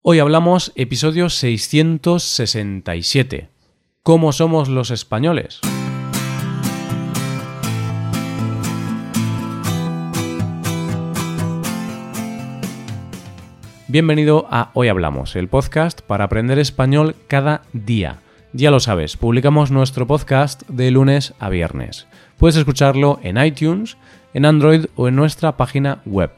Hoy hablamos episodio 667. ¿Cómo somos los españoles? Bienvenido a Hoy Hablamos, el podcast para aprender español cada día. Ya lo sabes, publicamos nuestro podcast de lunes a viernes. Puedes escucharlo en iTunes, en Android o en nuestra página web.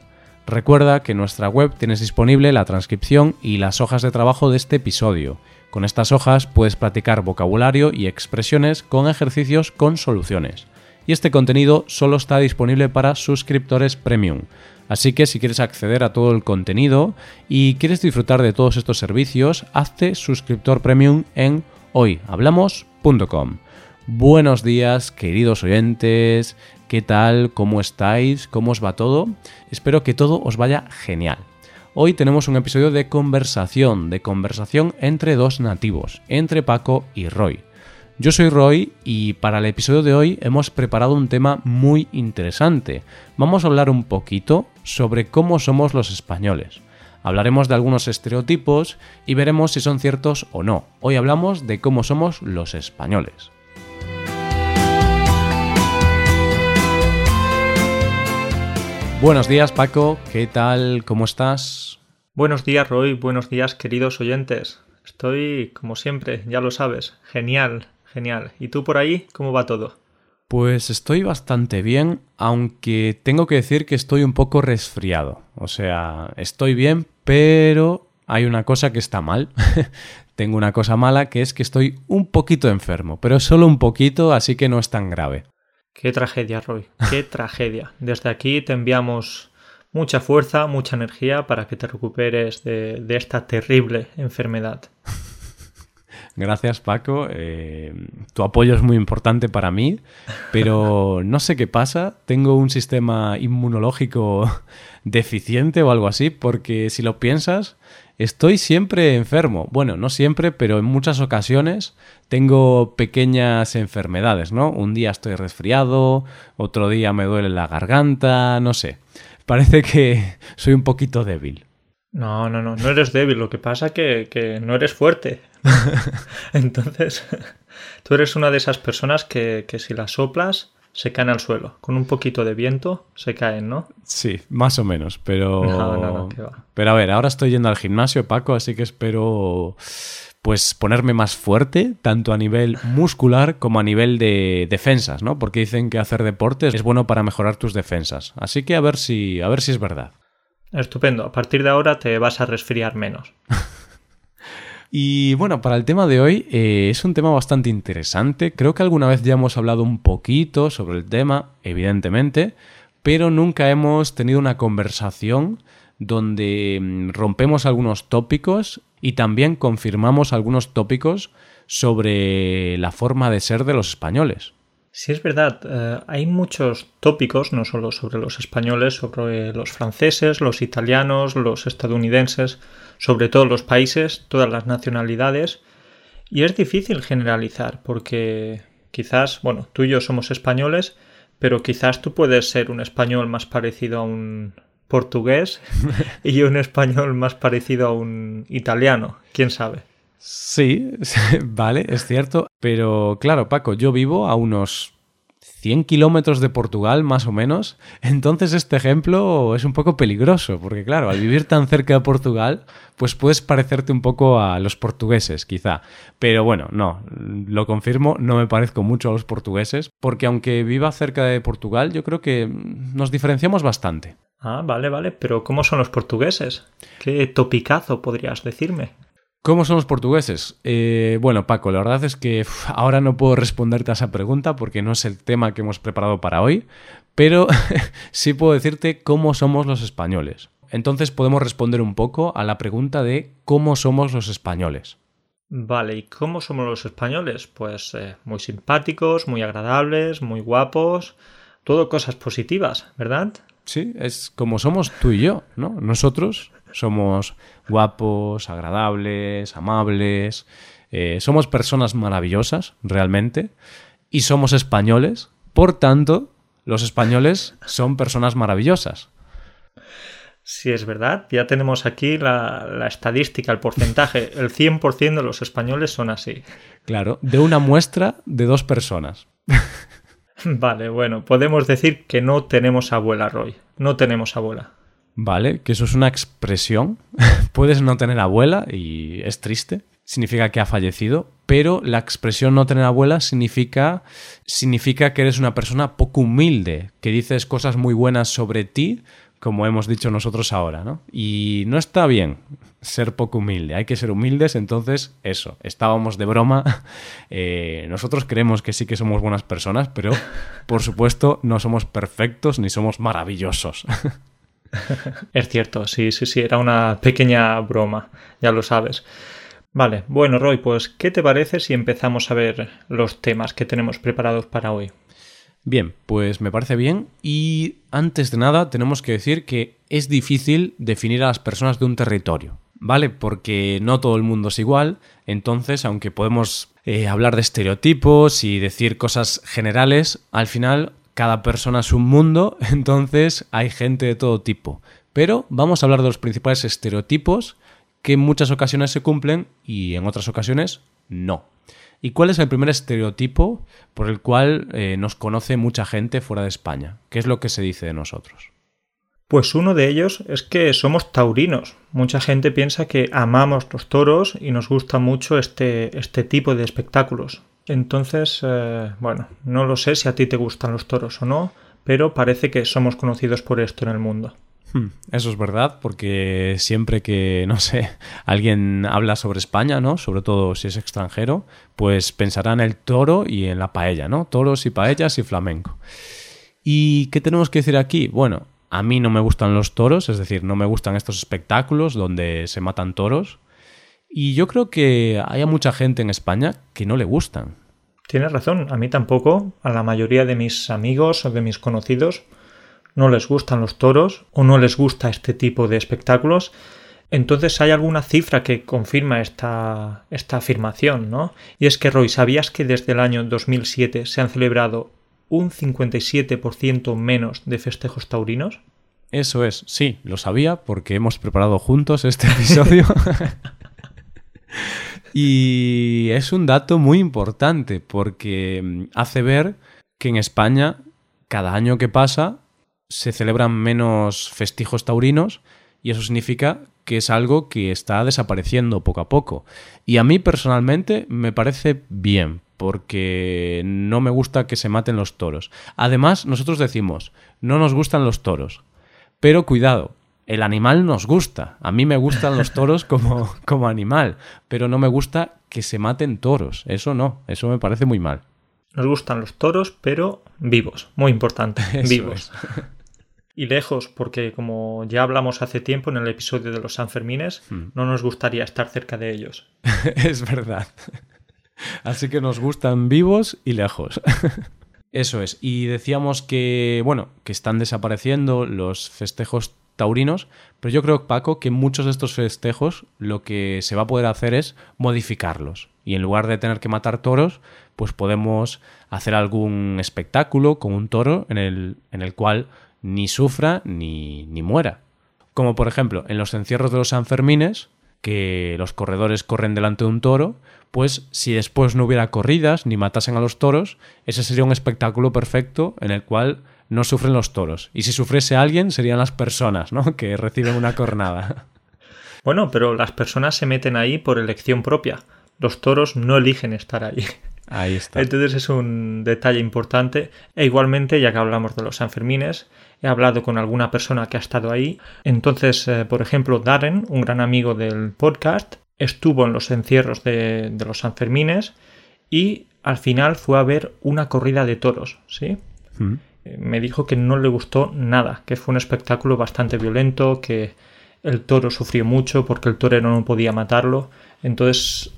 Recuerda que en nuestra web tienes disponible la transcripción y las hojas de trabajo de este episodio. Con estas hojas puedes practicar vocabulario y expresiones con ejercicios con soluciones. Y este contenido solo está disponible para suscriptores premium. Así que si quieres acceder a todo el contenido y quieres disfrutar de todos estos servicios, hazte suscriptor premium en hoyhablamos.com. Buenos días, queridos oyentes. ¿Qué tal? ¿Cómo estáis? ¿Cómo os va todo? Espero que todo os vaya genial. Hoy tenemos un episodio de conversación, de conversación entre dos nativos, entre Paco y Roy. Yo soy Roy y para el episodio de hoy hemos preparado un tema muy interesante. Vamos a hablar un poquito sobre cómo somos los españoles. Hablaremos de algunos estereotipos y veremos si son ciertos o no. Hoy hablamos de cómo somos los españoles. Buenos días Paco, ¿qué tal? ¿Cómo estás? Buenos días Roy, buenos días queridos oyentes. Estoy, como siempre, ya lo sabes, genial, genial. ¿Y tú por ahí, cómo va todo? Pues estoy bastante bien, aunque tengo que decir que estoy un poco resfriado. O sea, estoy bien, pero hay una cosa que está mal. tengo una cosa mala que es que estoy un poquito enfermo, pero solo un poquito, así que no es tan grave. Qué tragedia, Roy, qué tragedia. Desde aquí te enviamos mucha fuerza, mucha energía para que te recuperes de, esta terrible enfermedad. Gracias, Paco. Eh, tu apoyo es muy importante para mí, pero no sé qué pasa. Tengo un sistema inmunológico deficiente o algo así, porque si lo piensas, Estoy siempre enfermo. Bueno, no siempre, pero en muchas ocasiones tengo pequeñas enfermedades, ¿no? Un día estoy resfriado, otro día me duele la garganta, no sé. Parece que soy un poquito débil. No, no, no, no eres débil. Lo que pasa es que, no eres fuerte. Entonces, tú eres una de esas personas que si las soplas se caen al suelo. Con un poquito de viento se caen, ¿no? Sí, más o menos, pero... Pero a ver, ahora estoy yendo al gimnasio, Paco, así que espero pues ponerme más fuerte, tanto a nivel muscular como a nivel de defensas, ¿no? Porque dicen que hacer deportes es bueno para mejorar tus defensas. Así que a ver si, a ver si es verdad. Estupendo. A partir de ahora te vas a resfriar menos. Y bueno, para el tema de hoy eh, es un tema bastante interesante. Creo que alguna vez ya hemos hablado un poquito sobre el tema, evidentemente, pero nunca hemos tenido una conversación donde mm, rompemos algunos tópicos y también confirmamos algunos tópicos sobre la forma de ser de los españoles. Sí, es verdad. Eh, hay muchos tópicos, no solo sobre los españoles, sobre los franceses, los italianos, los estadounidenses, sobre todos los países, todas las nacionalidades. Y es difícil generalizar porque quizás, bueno, tú y yo somos españoles, pero quizás tú puedes ser un español más parecido a un portugués y un español más parecido a un italiano, quién sabe. Sí, vale, es cierto. Pero claro, Paco, yo vivo a unos 100 kilómetros de Portugal, más o menos. Entonces este ejemplo es un poco peligroso, porque claro, al vivir tan cerca de Portugal, pues puedes parecerte un poco a los portugueses, quizá. Pero bueno, no, lo confirmo, no me parezco mucho a los portugueses, porque aunque viva cerca de Portugal, yo creo que nos diferenciamos bastante. Ah, vale, vale, pero ¿cómo son los portugueses? ¿Qué topicazo podrías decirme? ¿Cómo son los portugueses? Eh, bueno, Paco, la verdad es que ahora no puedo responderte a esa pregunta porque no es el tema que hemos preparado para hoy, pero sí puedo decirte cómo somos los españoles. Entonces podemos responder un poco a la pregunta de cómo somos los españoles. Vale, ¿y cómo somos los españoles? Pues eh, muy simpáticos, muy agradables, muy guapos, todo cosas positivas, ¿verdad? Sí, es como somos tú y yo, ¿no? Nosotros somos guapos, agradables, amables, eh, somos personas maravillosas, realmente, y somos españoles, por tanto, los españoles son personas maravillosas. Si es verdad, ya tenemos aquí la, la estadística, el porcentaje. El 100% de los españoles son así. Claro, de una muestra de dos personas. Vale, bueno, podemos decir que no tenemos abuela, Roy. No tenemos abuela. Vale, que eso es una expresión. Puedes no tener abuela y es triste, significa que ha fallecido, pero la expresión no tener abuela significa, significa que eres una persona poco humilde, que dices cosas muy buenas sobre ti, como hemos dicho nosotros ahora, ¿no? Y no está bien ser poco humilde, hay que ser humildes, entonces eso, estábamos de broma, eh, nosotros creemos que sí que somos buenas personas, pero por supuesto no somos perfectos ni somos maravillosos. Es cierto, sí, sí, sí, era una pequeña broma, ya lo sabes. Vale, bueno Roy, pues ¿qué te parece si empezamos a ver los temas que tenemos preparados para hoy? Bien, pues me parece bien y antes de nada tenemos que decir que es difícil definir a las personas de un territorio, ¿vale? Porque no todo el mundo es igual, entonces aunque podemos eh, hablar de estereotipos y decir cosas generales, al final cada persona es un mundo, entonces hay gente de todo tipo. Pero vamos a hablar de los principales estereotipos que en muchas ocasiones se cumplen y en otras ocasiones no. ¿Y cuál es el primer estereotipo por el cual eh, nos conoce mucha gente fuera de España? ¿Qué es lo que se dice de nosotros? Pues uno de ellos es que somos taurinos. Mucha gente piensa que amamos los toros y nos gusta mucho este, este tipo de espectáculos. Entonces, eh, bueno, no lo sé si a ti te gustan los toros o no, pero parece que somos conocidos por esto en el mundo. Hmm, eso es verdad, porque siempre que, no sé, alguien habla sobre España, ¿no? Sobre todo si es extranjero, pues pensará en el toro y en la paella, ¿no? Toros y paellas y flamenco. ¿Y qué tenemos que decir aquí? Bueno, a mí no me gustan los toros, es decir, no me gustan estos espectáculos donde se matan toros. Y yo creo que hay mucha gente en España que no le gustan. Tienes razón, a mí tampoco, a la mayoría de mis amigos o de mis conocidos no les gustan los toros o no les gusta este tipo de espectáculos, entonces hay alguna cifra que confirma esta, esta afirmación, ¿no? Y es que, Roy, ¿sabías que desde el año 2007 se han celebrado un 57% menos de festejos taurinos? Eso es, sí, lo sabía porque hemos preparado juntos este episodio. y es un dato muy importante porque mm, hace ver que en España cada año que pasa se celebran menos festijos taurinos y eso significa que es algo que está desapareciendo poco a poco. Y a mí personalmente me parece bien, porque no me gusta que se maten los toros. Además, nosotros decimos, no nos gustan los toros. Pero cuidado, el animal nos gusta. A mí me gustan los toros como, como animal, pero no me gusta que se maten toros. Eso no, eso me parece muy mal. Nos gustan los toros, pero vivos. Muy importante, vivos. y lejos, porque como ya hablamos hace tiempo en el episodio de los Sanfermines, hmm. no nos gustaría estar cerca de ellos. es verdad. Así que nos gustan vivos y lejos. Eso es. Y decíamos que, bueno, que están desapareciendo los festejos taurinos, pero yo creo, Paco, que muchos de estos festejos lo que se va a poder hacer es modificarlos. Y en lugar de tener que matar toros, pues podemos hacer algún espectáculo con un toro en el, en el cual ni sufra ni, ni muera. Como por ejemplo en los encierros de los Sanfermines, que los corredores corren delante de un toro, pues si después no hubiera corridas ni matasen a los toros, ese sería un espectáculo perfecto en el cual no sufren los toros. Y si sufriese alguien, serían las personas, ¿no? Que reciben una cornada. Bueno, pero las personas se meten ahí por elección propia. Los toros no eligen estar ahí. Ahí está. Entonces es un detalle importante. E igualmente, ya que hablamos de los Sanfermines, he hablado con alguna persona que ha estado ahí. Entonces, eh, por ejemplo, Darren, un gran amigo del podcast, estuvo en los encierros de, los Sanfermines y al final fue a ver una corrida de toros, ¿sí? Mm. Eh, me dijo que no le gustó nada, que fue un espectáculo bastante violento, que el toro sufrió mucho porque el torero no podía matarlo. Entonces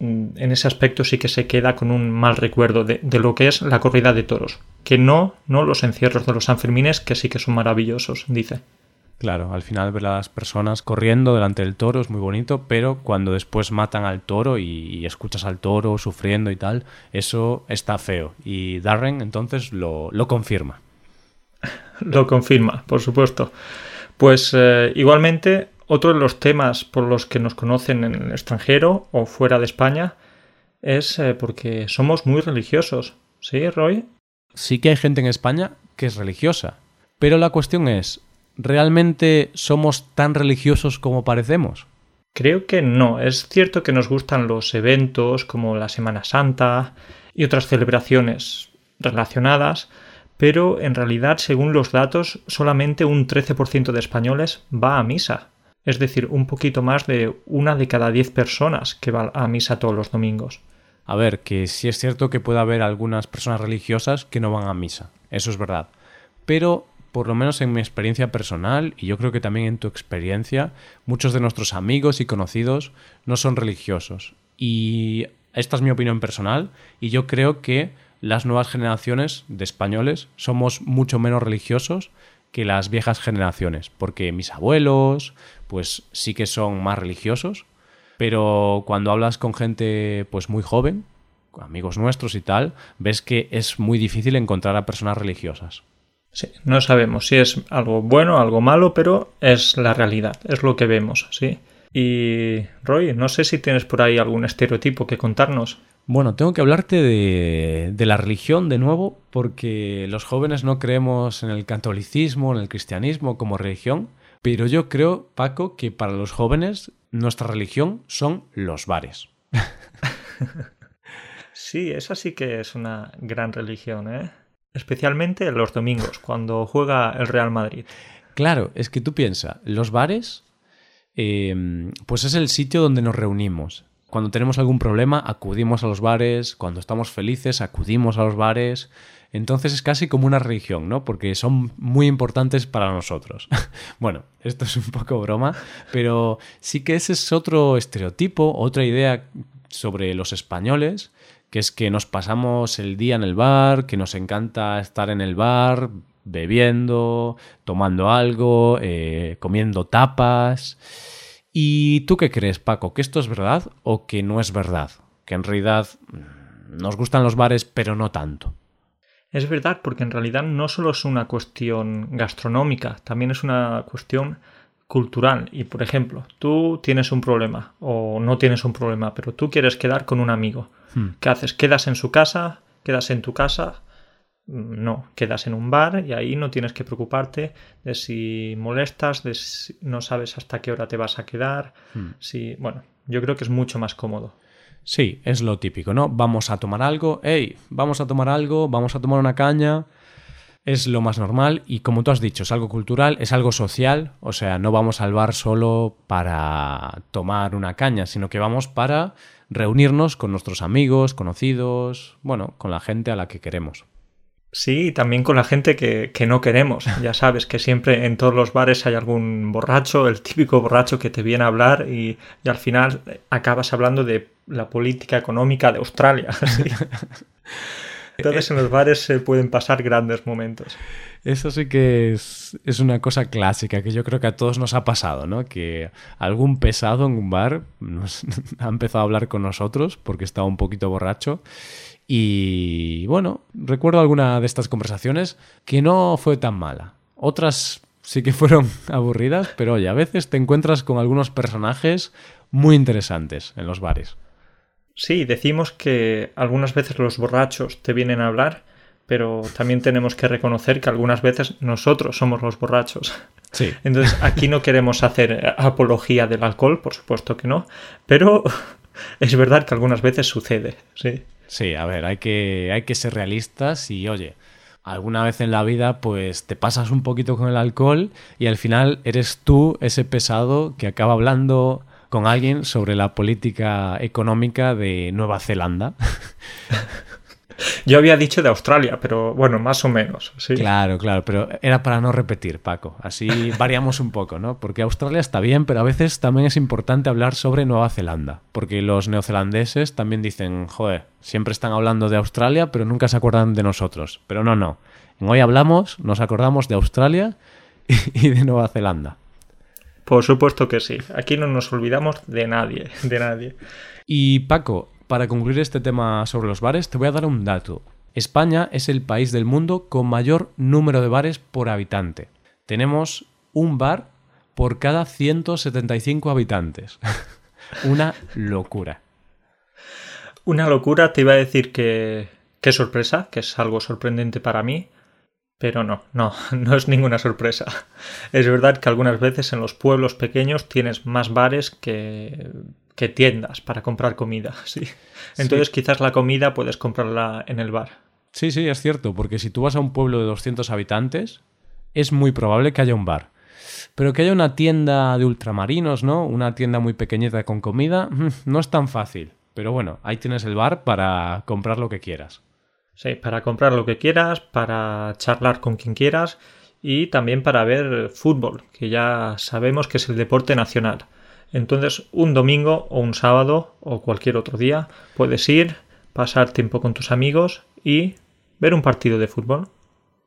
Mm, en ese aspecto sí que se queda con un mal recuerdo de, lo que es la corrida de toros. Que no, no los encierros de los Sanfermines, que sí que son maravillosos, dice. Claro, al final ver a las personas corriendo delante del toro es muy bonito, pero cuando después matan al toro y, escuchas al toro sufriendo y tal, eso está feo. Y Darren entonces lo, lo confirma. lo confirma, por supuesto. Pues eh, igualmente, otro de los temas por los que nos conocen en el extranjero o fuera de España es eh, porque somos muy religiosos. ¿Sí, Roy? Sí que hay gente en España que es religiosa. Pero la cuestión es, ¿realmente somos tan religiosos como parecemos? Creo que no. Es cierto que nos gustan los eventos como la Semana Santa y otras celebraciones relacionadas, pero en realidad, según los datos, solamente un 13% de españoles va a misa. Es decir, un poquito más de una de cada diez personas que va a misa todos los domingos. A ver, que sí es cierto que puede haber algunas personas religiosas que no van a misa. Eso es verdad. Pero por lo menos en mi experiencia personal, y yo creo que también en tu experiencia, muchos de nuestros amigos y conocidos no son religiosos. Y esta es mi opinión personal, y yo creo que las nuevas generaciones de españoles somos mucho menos religiosos que las viejas generaciones, porque mis abuelos, pues sí que son más religiosos, pero cuando hablas con gente pues muy joven, amigos nuestros y tal, ves que es muy difícil encontrar a personas religiosas. Sí, no sabemos si es algo bueno o algo malo, pero es la realidad, es lo que vemos, sí. Y Roy, no sé si tienes por ahí algún estereotipo que contarnos. Bueno, tengo que hablarte de, de, la religión de nuevo, porque los jóvenes no creemos en el catolicismo, en el cristianismo como religión, pero yo creo, Paco, que para los jóvenes nuestra religión son los bares. sí, esa sí que es una gran religión, ¿eh? Especialmente los domingos, cuando juega el Real Madrid. Claro, es que tú piensas, los bares, eh, pues es el sitio donde nos reunimos. Cuando tenemos algún problema, acudimos a los bares, cuando estamos felices, acudimos a los bares. Entonces es casi como una religión, ¿no? Porque son muy importantes para nosotros. bueno, esto es un poco broma, pero sí que ese es otro estereotipo, otra idea sobre los españoles, que es que nos pasamos el día en el bar, que nos encanta estar en el bar, bebiendo, tomando algo, eh, comiendo tapas. ¿Y tú qué crees, Paco? ¿Que esto es verdad o que no es verdad? Que en realidad mm, nos gustan los bares, pero no tanto. Es verdad, porque en realidad no solo es una cuestión gastronómica, también es una cuestión cultural. Y por ejemplo, tú tienes un problema o no tienes un problema, pero tú quieres quedar con un amigo. Hmm. ¿Qué haces? ¿Quedas en su casa? ¿Quedas en tu casa? Mm, no, quedas en un bar y ahí no tienes que preocuparte de si molestas, de si no sabes hasta qué hora te vas a quedar. Hmm. Si, bueno, yo creo que es mucho más cómodo. Sí, es lo típico, ¿no? Vamos a tomar algo, hey, vamos a tomar algo, vamos a tomar una caña. Es lo más normal y como tú has dicho, es algo cultural, es algo social, o sea, no vamos al bar solo para tomar una caña, sino que vamos para reunirnos con nuestros amigos, conocidos, bueno, con la gente a la que queremos. Sí, también con la gente que, que, no queremos. Ya sabes que siempre en todos los bares hay algún borracho, el típico borracho que te viene a hablar y, y al final acabas hablando de la política económica de Australia. Entonces en los bares se pueden pasar grandes momentos. Eso sí que es, una cosa clásica que yo creo que a todos nos ha pasado, ¿no? Que algún pesado en un bar ha empezado a hablar con nosotros porque estaba un poquito borracho y bueno, recuerdo alguna de estas conversaciones que no fue tan mala. Otras sí que fueron aburridas, pero oye, a veces te encuentras con algunos personajes muy interesantes en los bares. Sí, decimos que algunas veces los borrachos te vienen a hablar, pero también tenemos que reconocer que algunas veces nosotros somos los borrachos. Sí. Entonces aquí no queremos hacer apología del alcohol, por supuesto que no, pero es verdad que algunas veces sucede, sí. Sí, a ver, hay que, hay que ser realistas y oye, alguna vez en la vida pues te pasas un poquito con el alcohol y al final eres tú ese pesado que acaba hablando con alguien sobre la política económica de Nueva Zelanda. Yo había dicho de Australia, pero bueno, más o menos. Sí. Claro, claro, pero era para no repetir, Paco. Así variamos un poco, ¿no? Porque Australia está bien, pero a veces también es importante hablar sobre Nueva Zelanda. Porque los neozelandeses también dicen, joder, siempre están hablando de Australia, pero nunca se acuerdan de nosotros. Pero no, no. Hoy hablamos, nos acordamos de Australia y de Nueva Zelanda. Por supuesto que sí. Aquí no nos olvidamos de nadie, de nadie. Y Paco, para concluir este tema sobre los bares, te voy a dar un dato. España es el país del mundo con mayor número de bares por habitante. Tenemos un bar por cada 175 habitantes. Una locura. Una locura, te iba a decir que qué sorpresa, que es algo sorprendente para mí, pero no, no, no es ninguna sorpresa. Es verdad que algunas veces en los pueblos pequeños tienes más bares que, que tiendas para comprar comida, sí. Entonces quizás la comida puedes comprarla en el bar. Sí, sí, es cierto, porque si tú vas a un pueblo de 200 habitantes, es muy probable que haya un bar. Pero que haya una tienda de ultramarinos, ¿no? Una tienda muy pequeñita con comida, no es tan fácil. Pero bueno, ahí tienes el bar para comprar lo que quieras. Sí, para comprar lo que quieras, para charlar con quien quieras y también para ver fútbol, que ya sabemos que es el deporte nacional. Entonces, un domingo o un sábado o cualquier otro día puedes ir, pasar tiempo con tus amigos y ver un partido de fútbol.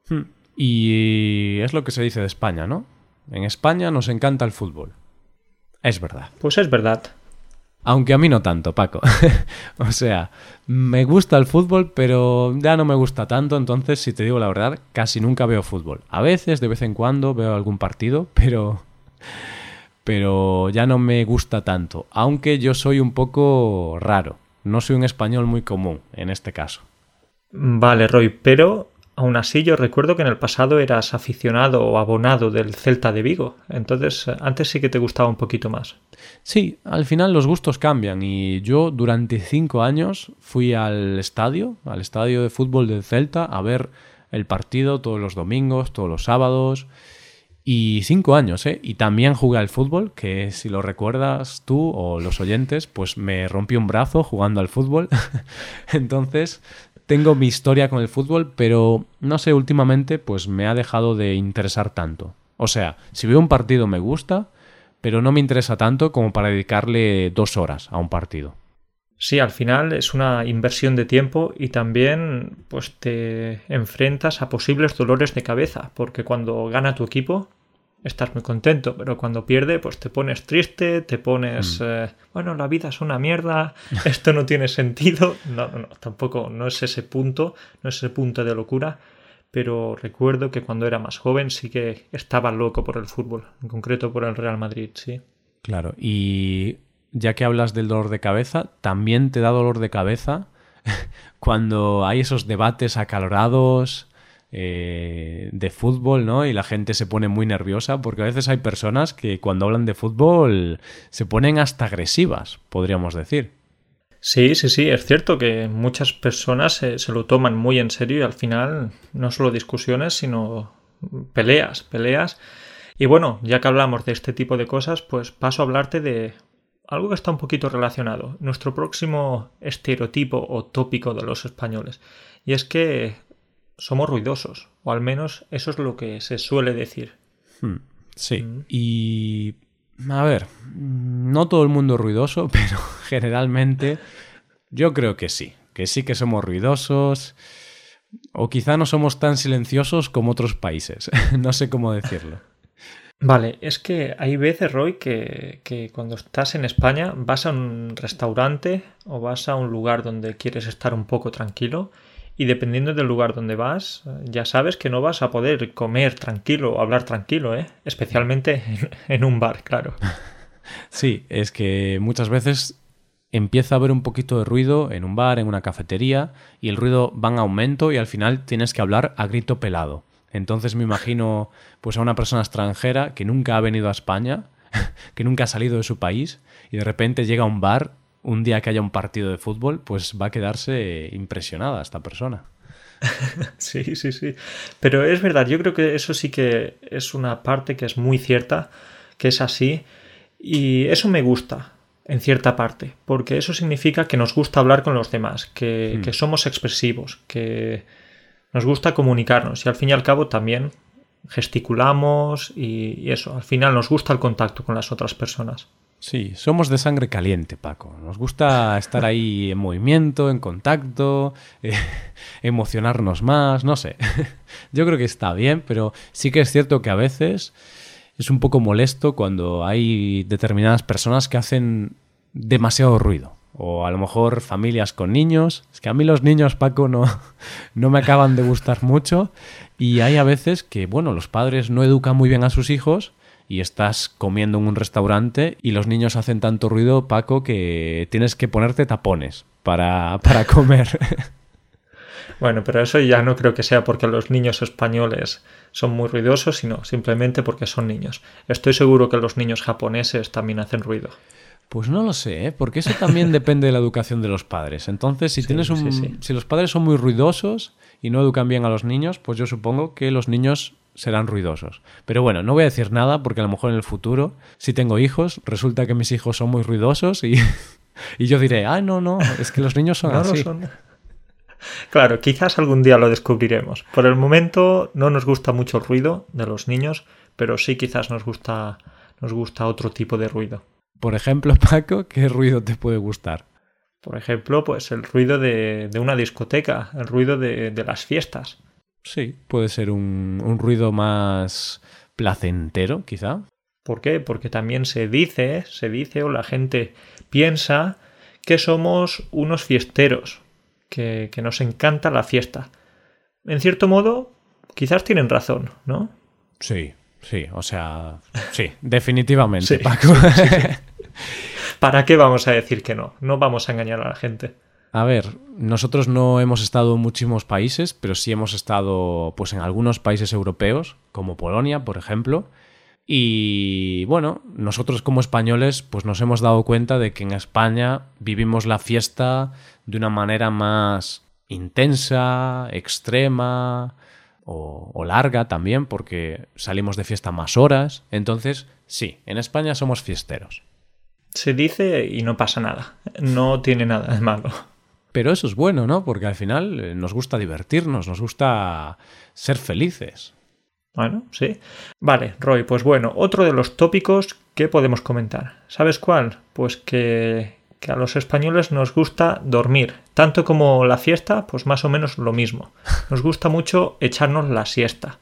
Hmm. Y es lo que se dice de España, ¿no? En España nos encanta el fútbol. Es verdad. Pues es verdad. Aunque a mí no tanto, Paco. o sea, me gusta el fútbol, pero ya no me gusta tanto, entonces, si te digo la verdad, casi nunca veo fútbol. A veces, de vez en cuando, veo algún partido, pero... Pero ya no me gusta tanto, aunque yo soy un poco raro. No soy un español muy común en este caso. Vale, Roy, pero Aún así, yo recuerdo que en el pasado eras aficionado o abonado del Celta de Vigo, entonces antes sí que te gustaba un poquito más. Sí, al final los gustos cambian y yo durante cinco años fui al estadio, al estadio de fútbol del Celta, a ver el partido todos los domingos, todos los sábados. Y cinco años, ¿eh? Y también jugué al fútbol, que si lo recuerdas tú o los oyentes, pues me rompí un brazo jugando al fútbol. Entonces, tengo mi historia con el fútbol, pero no sé, últimamente pues me ha dejado de interesar tanto. O sea, si veo un partido me gusta, pero no me interesa tanto como para dedicarle dos horas a un partido. Sí, al final es una inversión de tiempo y también pues te enfrentas a posibles dolores de cabeza, porque cuando gana tu equipo estás muy contento, pero cuando pierde, pues te pones triste, te pones, mm. eh, bueno, la vida es una mierda, esto no tiene sentido. No, no, tampoco, no es ese punto, no es ese punto de locura, pero recuerdo que cuando era más joven sí que estaba loco por el fútbol, en concreto por el Real Madrid, sí. Claro, y ya que hablas del dolor de cabeza, también te da dolor de cabeza cuando hay esos debates acalorados eh, de fútbol, ¿no? Y la gente se pone muy nerviosa porque a veces hay personas que cuando hablan de fútbol se ponen hasta agresivas, podríamos decir. Sí, sí, sí, es cierto que muchas personas se, se lo toman muy en serio y al final no solo discusiones, sino peleas, peleas. Y bueno, ya que hablamos de este tipo de cosas, pues paso a hablarte de algo que está un poquito relacionado, nuestro próximo estereotipo o tópico de los españoles. Y es que somos ruidosos, o al menos eso es lo que se suele decir. Hmm, sí, mm. y a ver, no todo el mundo es ruidoso, pero generalmente yo creo que sí, que sí que somos ruidosos, o quizá no somos tan silenciosos como otros países, no sé cómo decirlo. Vale, es que hay veces, Roy, que, que, cuando estás en España vas a un restaurante o vas a un lugar donde quieres estar un poco tranquilo y dependiendo del lugar donde vas, ya sabes que no vas a poder comer tranquilo o hablar tranquilo, ¿eh? especialmente en un bar, claro. Sí, es que muchas veces empieza a haber un poquito de ruido en un bar, en una cafetería, y el ruido va en aumento y al final tienes que hablar a grito pelado. Entonces me imagino pues a una persona extranjera que nunca ha venido a España, que nunca ha salido de su país, y de repente llega a un bar un día que haya un partido de fútbol, pues va a quedarse impresionada esta persona. sí, sí, sí. Pero es verdad, yo creo que eso sí que es una parte que es muy cierta, que es así, y eso me gusta en cierta parte, porque eso significa que nos gusta hablar con los demás, que, hmm. somos expresivos, que nos gusta comunicarnos y al fin y al cabo también gesticulamos y eso, al final nos gusta el contacto con las otras personas. Sí, somos de sangre caliente, Paco. Nos gusta estar ahí en movimiento, en contacto, eh, emocionarnos más, no sé. Yo creo que está bien, pero sí que es cierto que a veces es un poco molesto cuando hay determinadas personas que hacen demasiado ruido. O a lo mejor familias con niños. Es que a mí los niños, Paco, no, no me acaban de gustar mucho. Y hay a veces que, bueno, los padres no educan muy bien a sus hijos y estás comiendo en un restaurante y los niños hacen tanto ruido, Paco, que tienes que ponerte tapones para, para comer. Bueno, pero eso ya no creo que sea porque los niños españoles son muy ruidosos, sino simplemente porque son niños. Estoy seguro que los niños japoneses también hacen ruido. Pues no lo sé, ¿eh? porque eso también depende de la educación de los padres. Entonces, si tienes un, si los padres son muy ruidosos y no educan bien a los niños, pues yo supongo que los niños serán ruidosos. Pero bueno, no voy a decir nada porque a lo mejor en el futuro, si tengo hijos, resulta que mis hijos son muy ruidosos y, y yo diré, ah, no, no, es que los niños son así. Claro, quizás algún día lo descubriremos. Por el momento no nos gusta mucho el ruido de los niños, pero sí quizás nos gusta, nos gusta otro tipo de ruido. Por ejemplo, Paco, ¿qué ruido te puede gustar? Por ejemplo, pues el ruido de, una discoteca, el ruido de, las fiestas. Sí, puede ser un, un, ruido más placentero, quizá. ¿Por qué? Porque también se dice, se dice o la gente piensa que somos unos fiesteros, que, que nos encanta la fiesta. En cierto modo, quizás tienen razón, ¿no? Sí, sí, o sea, sí, definitivamente, Paco. ¿Para qué vamos a decir que no? No vamos a engañar a la gente. A ver, nosotros no hemos estado en muchísimos países, pero sí hemos estado pues en algunos países europeos, como Polonia, por ejemplo. Y bueno, nosotros como españoles pues nos hemos dado cuenta de que en España vivimos la fiesta de una manera más intensa, extrema o, o larga también, porque salimos de fiesta más horas. Entonces, sí, en España somos fiesteros. Se dice y no pasa nada. No tiene nada de malo. Pero eso es bueno, ¿no? Porque al final eh, nos gusta divertirnos, nos gusta ser felices. Bueno, sí. Vale, Roy, pues bueno, otro de los tópicos que podemos comentar. ¿Sabes cuál? Pues que, que a los españoles nos gusta dormir. Tanto como la fiesta, pues más o menos lo mismo. Nos gusta mucho echarnos la siesta.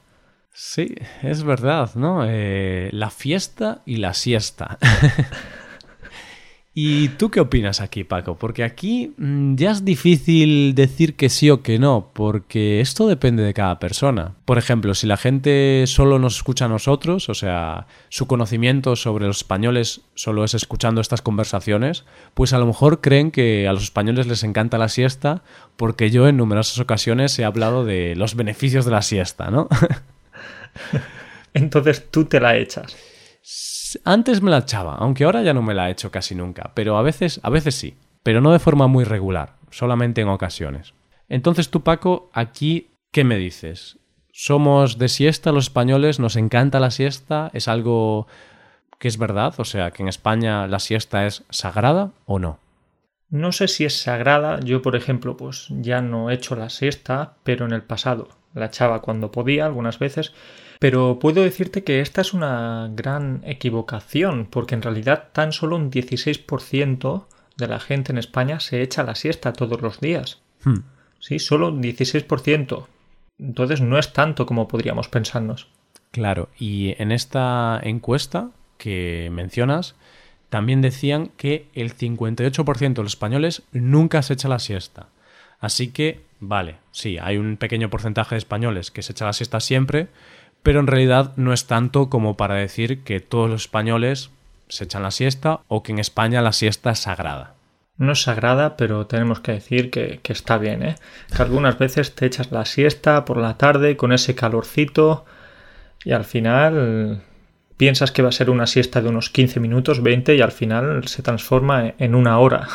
Sí, es verdad, ¿no? Eh, la fiesta y la siesta. ¿Y tú qué opinas aquí, Paco? Porque aquí mm, ya es difícil decir que sí o que no, porque esto depende de cada persona. Por ejemplo, si la gente solo nos escucha a nosotros, o sea, su conocimiento sobre los españoles solo es escuchando estas conversaciones, pues a lo mejor creen que a los españoles les encanta la siesta, porque yo en numerosas ocasiones he hablado de los beneficios de la siesta, ¿no? Entonces tú te la echas. Antes me la echaba, aunque ahora ya no me la he hecho casi nunca, pero a veces, a veces sí, pero no de forma muy regular, solamente en ocasiones. Entonces tú, Paco, aquí, ¿qué me dices? ¿Somos de siesta los españoles? ¿Nos encanta la siesta? ¿Es algo que es verdad? O sea, que en España la siesta es sagrada o no? No sé si es sagrada. Yo, por ejemplo, pues ya no he hecho la siesta, pero en el pasado la echaba cuando podía, algunas veces. Pero puedo decirte que esta es una gran equivocación, porque en realidad tan solo un 16% de la gente en España se echa la siesta todos los días. Hmm. Sí, solo un 16%. Entonces no es tanto como podríamos pensarnos. Claro, y en esta encuesta que mencionas, también decían que el 58% de los españoles nunca se echa la siesta. Así que, vale, sí, hay un pequeño porcentaje de españoles que se echa la siesta siempre, pero en realidad no es tanto como para decir que todos los españoles se echan la siesta o que en España la siesta es sagrada. No es sagrada, pero tenemos que decir que, está bien, ¿eh? Que algunas veces te echas la siesta por la tarde con ese calorcito y al final piensas que va a ser una siesta de unos 15 minutos, 20 y al final se transforma en una hora.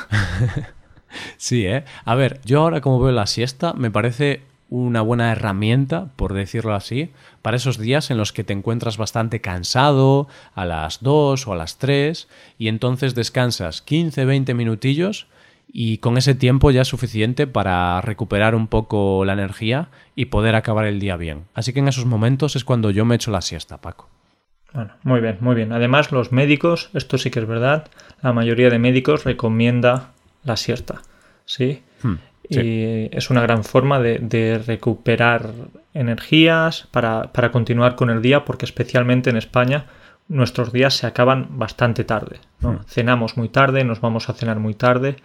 sí, ¿eh? A ver, yo ahora como veo la siesta me parece una buena herramienta, por decirlo así, para esos días en los que te encuentras bastante cansado, a las 2 o a las 3, y entonces descansas 15-20 minutillos y con ese tiempo ya es suficiente para recuperar un poco la energía y poder acabar el día bien. Así que en esos momentos es cuando yo me echo la siesta, Paco. Bueno, muy bien, muy bien. Además, los médicos, esto sí que es verdad, la mayoría de médicos recomienda la siesta. ¿sí? Hmm. Y es una gran forma de, recuperar energías para, continuar con el día, porque especialmente en España nuestros días se acaban bastante tarde. Hmm. Cenamos muy tarde, nos vamos a cenar muy tarde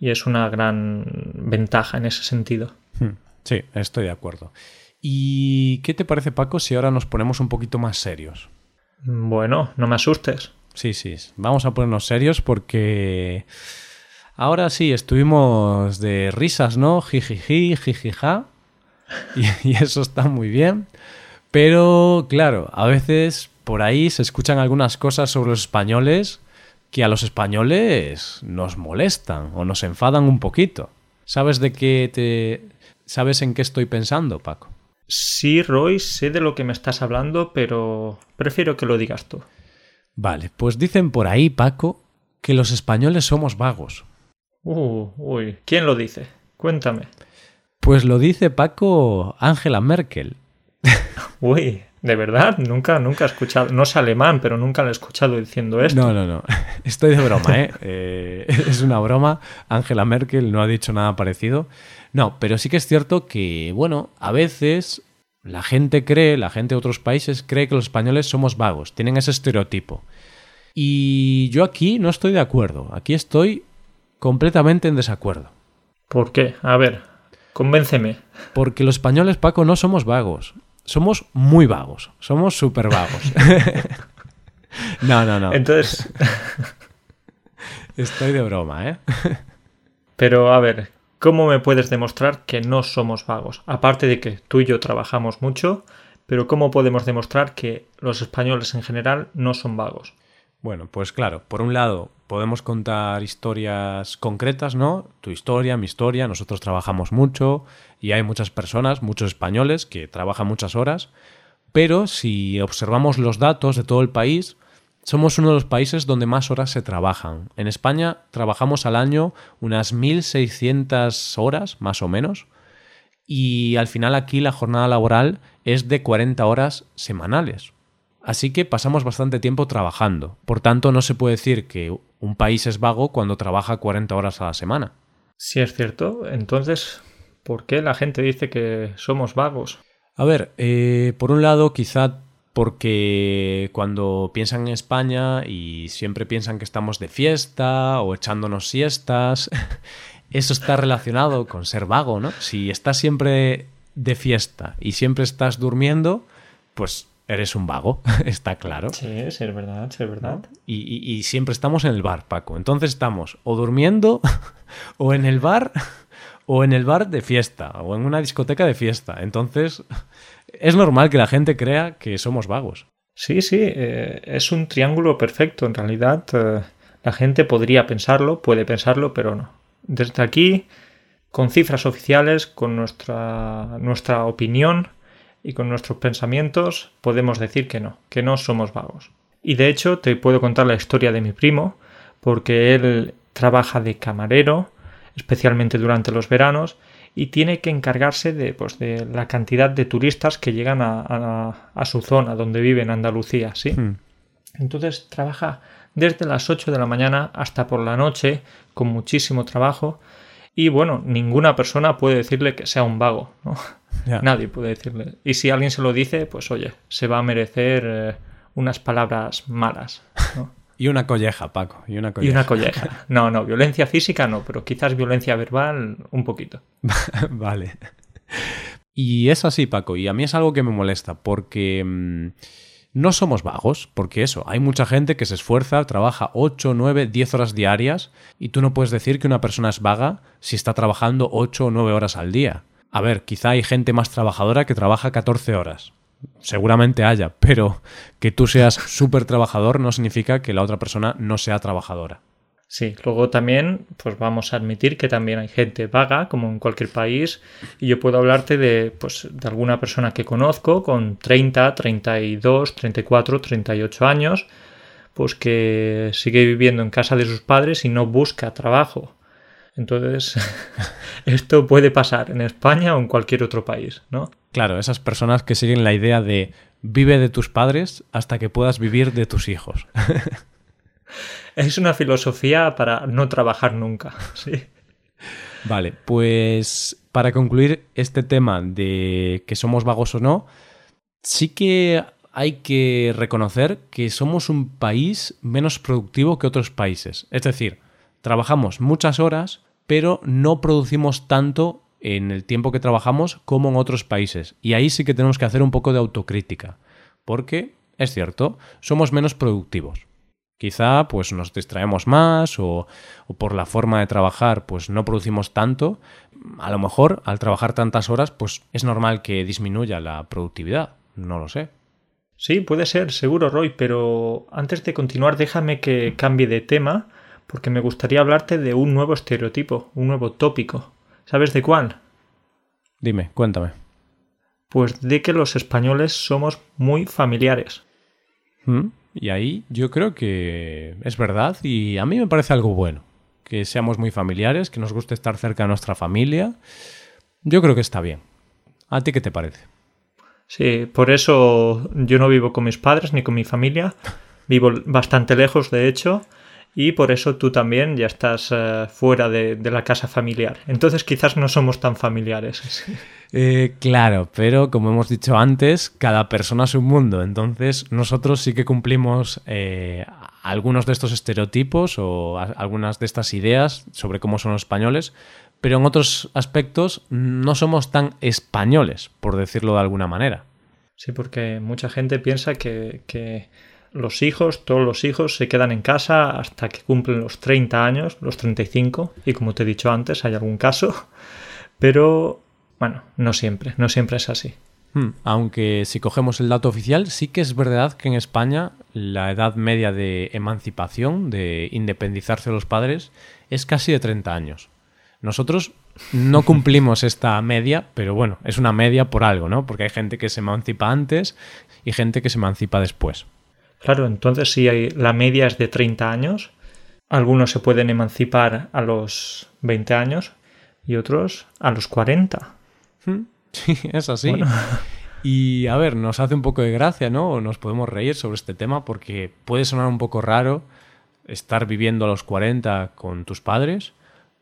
y es una gran ventaja en ese sentido. Hmm. Sí, estoy de acuerdo. ¿Y qué te parece, Paco, si ahora nos ponemos un poquito más serios? Bueno, no me asustes. Sí, sí. Vamos a ponernos serios porque ahora sí, estuvimos de risas, ¿no? Jijiji, jijija. Y, y eso está muy bien. Pero, claro, a veces por ahí se escuchan algunas cosas sobre los españoles que a los españoles nos molestan o nos enfadan un poquito. ¿Sabes de qué te... ¿Sabes en qué estoy pensando, Paco? Sí, Roy, sé de lo que me estás hablando, pero prefiero que lo digas tú. Vale, pues dicen por ahí, Paco, que los españoles somos vagos. Uh, uy, ¿quién lo dice? Cuéntame. Pues lo dice Paco Angela Merkel. Uy, de verdad, nunca, nunca he escuchado, no es alemán, pero nunca lo he escuchado diciendo esto. No, no, no. Estoy de broma, ¿eh? eh es una broma. Angela Merkel no ha dicho nada parecido. No, pero sí que es cierto que, bueno, a veces la gente cree, la gente de otros países cree que los españoles somos vagos, tienen ese estereotipo. Y yo aquí no estoy de acuerdo, aquí estoy completamente en desacuerdo. ¿Por qué? A ver, convénceme. Porque los españoles, Paco, no somos vagos, somos muy vagos, somos súper vagos. no, no, no. Entonces... Estoy de broma, ¿eh? Pero a ver, ¿Cómo me puedes demostrar que no somos vagos? Aparte de que tú y yo trabajamos mucho, pero ¿cómo podemos demostrar que los españoles en general no son vagos? Bueno, pues claro, por un lado podemos contar historias concretas, ¿no? Tu historia, mi historia, nosotros trabajamos mucho y hay muchas personas, muchos españoles que trabajan muchas horas, pero si observamos los datos de todo el país, somos uno de los países donde más horas se trabajan. En España trabajamos al año unas 1.600 horas, más o menos, y al final aquí la jornada laboral es de 40 horas semanales. Así que pasamos bastante tiempo trabajando. Por tanto, no se puede decir que un país es vago cuando trabaja 40 horas a la semana. Sí, es cierto. Entonces, ¿por qué la gente dice que somos vagos? A ver, eh, por un lado, quizá porque cuando piensan en España y siempre piensan que estamos de fiesta o echándonos siestas, eso está relacionado con ser vago, ¿no? Si estás siempre de fiesta y siempre estás durmiendo, pues eres un vago, está claro. Sí, es verdad, es verdad. Y, y, siempre estamos en el bar, Paco. Entonces estamos o durmiendo o en el bar o en el bar de fiesta o en una discoteca de fiesta. Entonces es normal que la gente crea que somos vagos. Sí, sí, eh, es un triángulo perfecto. En realidad, eh, la gente podría pensarlo, puede pensarlo, pero no. Desde aquí, con cifras oficiales, con nuestra, nuestra opinión y con nuestros pensamientos, podemos decir que no, que no somos vagos. Y de hecho, te puedo contar la historia de mi primo, porque él trabaja de camarero, especialmente durante los veranos, y tiene que encargarse de, pues, de la cantidad de turistas que llegan a, a, su zona donde vive en Andalucía, ¿sí? Hmm. Entonces trabaja desde las 8 de la mañana hasta por la noche con muchísimo trabajo y bueno, ninguna persona puede decirle que sea un vago, ¿no? Nadie puede decirle. Y si alguien se lo dice, pues oye, se va a merecer eh, unas palabras malas, ¿no? Y una colleja, Paco. Y una colleja. Y una colleja. No, no, violencia física no, pero quizás violencia verbal un poquito. vale. Y es así, Paco, y a mí es algo que me molesta, porque mm, no somos vagos, porque eso, hay mucha gente que se esfuerza, trabaja 8, 9, 10 horas diarias, y tú no puedes decir que una persona es vaga si está trabajando 8 o 9 horas al día. A ver, quizá hay gente más trabajadora que trabaja 14 horas seguramente haya, pero que tú seas súper trabajador no significa que la otra persona no sea trabajadora. Sí, luego también, pues vamos a admitir que también hay gente vaga, como en cualquier país, y yo puedo hablarte de, pues, de alguna persona que conozco con 30, 32, 34, 38 años, pues que sigue viviendo en casa de sus padres y no busca trabajo. Entonces, esto puede pasar en España o en cualquier otro país, ¿no? Claro, esas personas que siguen la idea de vive de tus padres hasta que puedas vivir de tus hijos. es una filosofía para no trabajar nunca, sí. Vale, pues para concluir este tema de que somos vagos o no, sí que hay que reconocer que somos un país menos productivo que otros países. Es decir, trabajamos muchas horas, pero no producimos tanto en el tiempo que trabajamos como en otros países. Y ahí sí que tenemos que hacer un poco de autocrítica, porque es cierto, somos menos productivos. Quizá pues nos distraemos más o, por la forma de trabajar pues no producimos tanto. A lo mejor al trabajar tantas horas pues es normal que disminuya la productividad. No lo sé. Sí, puede ser, seguro Roy, pero antes de continuar déjame que cambie de tema porque me gustaría hablarte de un nuevo estereotipo, un nuevo tópico. ¿Sabes de cuál? Dime, cuéntame. Pues de que los españoles somos muy familiares. ¿Mm? Y ahí yo creo que es verdad y a mí me parece algo bueno. Que seamos muy familiares, que nos guste estar cerca de nuestra familia. Yo creo que está bien. ¿A ti qué te parece? Sí, por eso yo no vivo con mis padres ni con mi familia. Vivo bastante lejos, de hecho, y por eso tú también ya estás uh, fuera de, de, la casa familiar. Entonces quizás no somos tan familiares. Eh, claro, pero como hemos dicho antes, cada persona es un mundo. Entonces nosotros sí que cumplimos eh, algunos de estos estereotipos o algunas de estas ideas sobre cómo son los españoles, pero en otros aspectos no somos tan españoles, por decirlo de alguna manera. Sí, porque mucha gente piensa que, que los hijos, todos los hijos, se quedan en casa hasta que cumplen los 30 años, los 35, y como te he dicho antes, hay algún caso, pero bueno, no siempre, no siempre es así. Hmm, aunque si cogemos el dato oficial, sí que es verdad que en España la edad media de emancipación, de independizarse de los padres, es casi de 30 años. Nosotros no cumplimos esta media, pero bueno, es una media por algo, ¿no? Porque hay gente que se emancipa antes y gente que se emancipa después. Claro, entonces si hay, la media es de 30 años, algunos se pueden emancipar a los 20 años y otros a los 40. Sí, es así. Bueno. Y a ver, nos hace un poco de gracia, ¿no? Nos podemos reír sobre este tema porque puede sonar un poco raro estar viviendo a los 40 con tus padres,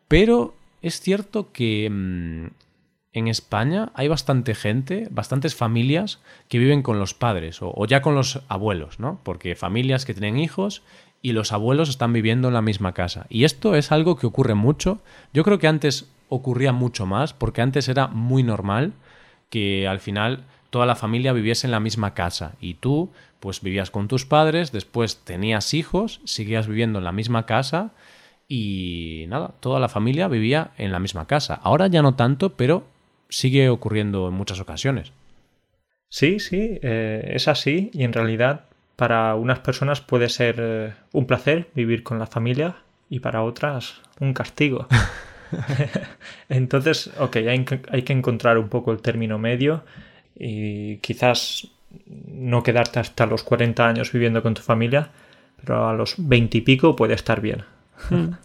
pero es cierto que mmm, en España hay bastante gente, bastantes familias que viven con los padres o, ya con los abuelos, ¿no? Porque familias que tienen hijos y los abuelos están viviendo en la misma casa. Y esto es algo que ocurre mucho. Yo creo que antes ocurría mucho más, porque antes era muy normal que al final toda la familia viviese en la misma casa y tú pues vivías con tus padres, después tenías hijos, seguías viviendo en la misma casa y nada, toda la familia vivía en la misma casa. Ahora ya no tanto, pero sigue ocurriendo en muchas ocasiones. Sí, sí, eh, es así y en realidad para unas personas puede ser eh, un placer vivir con la familia y para otras un castigo. Entonces, ok, hay que, hay que encontrar un poco el término medio y quizás no quedarte hasta los 40 años viviendo con tu familia, pero a los 20 y pico puede estar bien.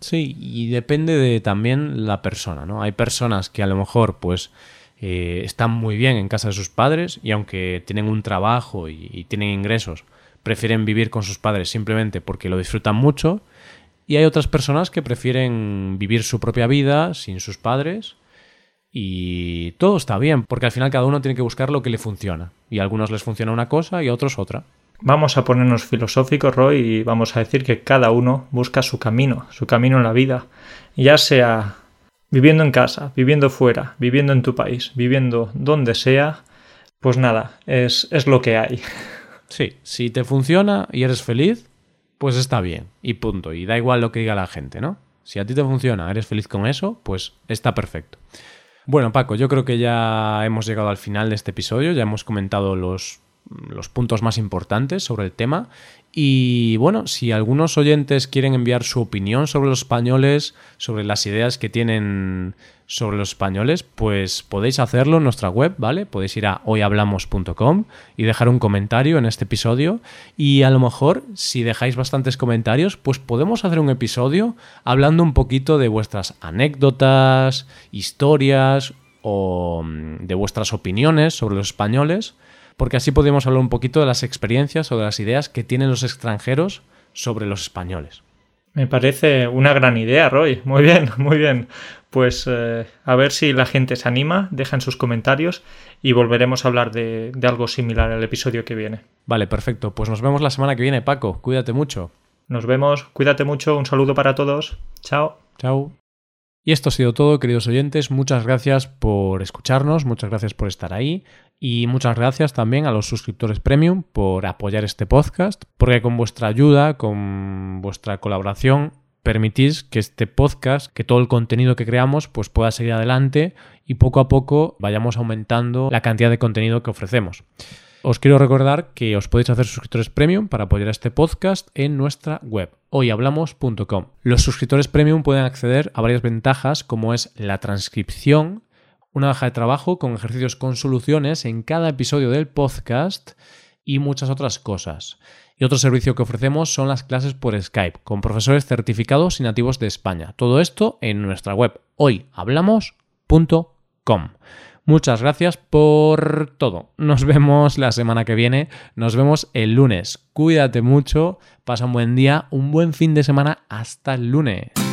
Sí, y depende de también la persona, ¿no? Hay personas que a lo mejor, pues, eh, están muy bien en casa de sus padres y aunque tienen un trabajo y, y tienen ingresos, prefieren vivir con sus padres simplemente porque lo disfrutan mucho y hay otras personas que prefieren vivir su propia vida sin sus padres y todo está bien, porque al final cada uno tiene que buscar lo que le funciona. Y a algunos les funciona una cosa y a otros otra. Vamos a ponernos filosóficos, Roy, y vamos a decir que cada uno busca su camino, su camino en la vida. Ya sea viviendo en casa, viviendo fuera, viviendo en tu país, viviendo donde sea, pues nada, es, es lo que hay. Sí, si te funciona y eres feliz, pues está bien. Y punto. Y da igual lo que diga la gente, ¿no? Si a ti te funciona, eres feliz con eso, pues está perfecto. Bueno, Paco, yo creo que ya hemos llegado al final de este episodio, ya hemos comentado los, los puntos más importantes sobre el tema. Y bueno, si algunos oyentes quieren enviar su opinión sobre los españoles, sobre las ideas que tienen sobre los españoles, pues podéis hacerlo en nuestra web, ¿vale? Podéis ir a hoyhablamos.com y dejar un comentario en este episodio y a lo mejor si dejáis bastantes comentarios, pues podemos hacer un episodio hablando un poquito de vuestras anécdotas, historias o mm, de vuestras opiniones sobre los españoles, porque así podemos hablar un poquito de las experiencias o de las ideas que tienen los extranjeros sobre los españoles. Me parece una gran idea, Roy. Muy bien, muy bien. Pues eh, a ver si la gente se anima, dejan sus comentarios y volveremos a hablar de, de algo similar al episodio que viene. Vale, perfecto. Pues nos vemos la semana que viene, Paco. Cuídate mucho. Nos vemos, cuídate mucho, un saludo para todos. Chao. Chao. Y esto ha sido todo, queridos oyentes. Muchas gracias por escucharnos, muchas gracias por estar ahí y muchas gracias también a los suscriptores premium por apoyar este podcast, porque con vuestra ayuda, con vuestra colaboración, permitís que este podcast, que todo el contenido que creamos, pues pueda seguir adelante y poco a poco vayamos aumentando la cantidad de contenido que ofrecemos. Os quiero recordar que os podéis hacer suscriptores premium para apoyar este podcast en nuestra web hoyhablamos.com. Los suscriptores premium pueden acceder a varias ventajas como es la transcripción, una hoja de trabajo con ejercicios con soluciones en cada episodio del podcast y muchas otras cosas. Y otro servicio que ofrecemos son las clases por Skype con profesores certificados y nativos de España. Todo esto en nuestra web hoyhablamos.com. Muchas gracias por todo. Nos vemos la semana que viene. Nos vemos el lunes. Cuídate mucho. Pasa un buen día, un buen fin de semana. Hasta el lunes.